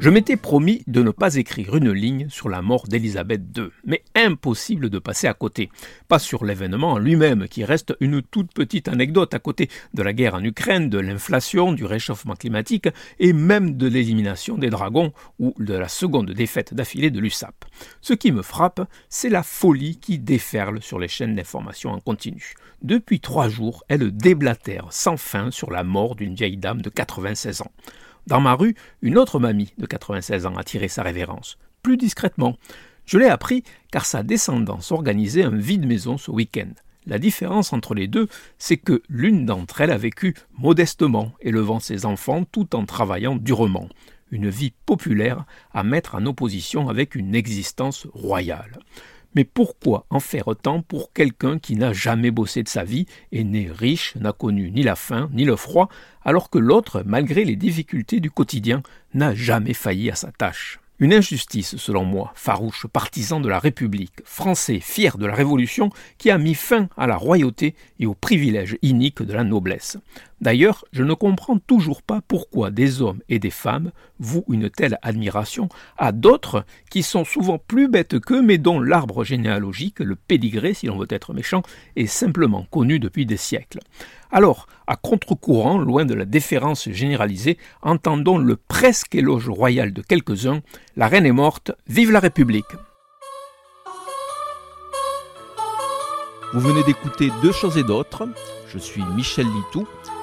Je m'étais promis de ne pas écrire une ligne sur la mort d'Élisabeth II, mais impossible de passer à côté. Pas sur l'événement lui-même, qui reste une toute petite anecdote à côté de la guerre en Ukraine, de l'inflation, du réchauffement climatique et même de l'élimination des dragons ou de la seconde défaite d'affilée de l'USAP. Ce qui me frappe, c'est la folie qui déferle sur les chaînes d'information en continu. Depuis trois jours, elle déblatère sans fin sur la mort d'une vieille dame de 96 ans. Dans ma rue, une autre mamie de 96 ans a tiré sa révérence, plus discrètement. Je l'ai appris car sa descendance organisait un vide-maison ce week-end. La différence entre les deux, c'est que l'une d'entre elles a vécu modestement, élevant ses enfants tout en travaillant durement. Une vie populaire à mettre en opposition avec une existence royale. Mais pourquoi en faire autant pour quelqu'un qui n'a jamais bossé de sa vie, est né riche, n'a connu ni la faim ni le froid, alors que l'autre, malgré les difficultés du quotidien, n'a jamais failli à sa tâche? Une injustice, selon moi, farouche partisan de la République, français fier de la Révolution, qui a mis fin à la royauté et aux privilèges iniques de la noblesse. D'ailleurs, je ne comprends toujours pas pourquoi des hommes et des femmes vouent une telle admiration à d'autres qui sont souvent plus bêtes qu'eux, mais dont l'arbre généalogique, le pédigré si l'on veut être méchant, est simplement connu depuis des siècles. Alors, à contre-courant, loin de la déférence généralisée, entendons le presque éloge royal de quelques-uns La reine est morte, vive la République Vous venez d'écouter Deux choses et d'autres. Je suis Michel Litou.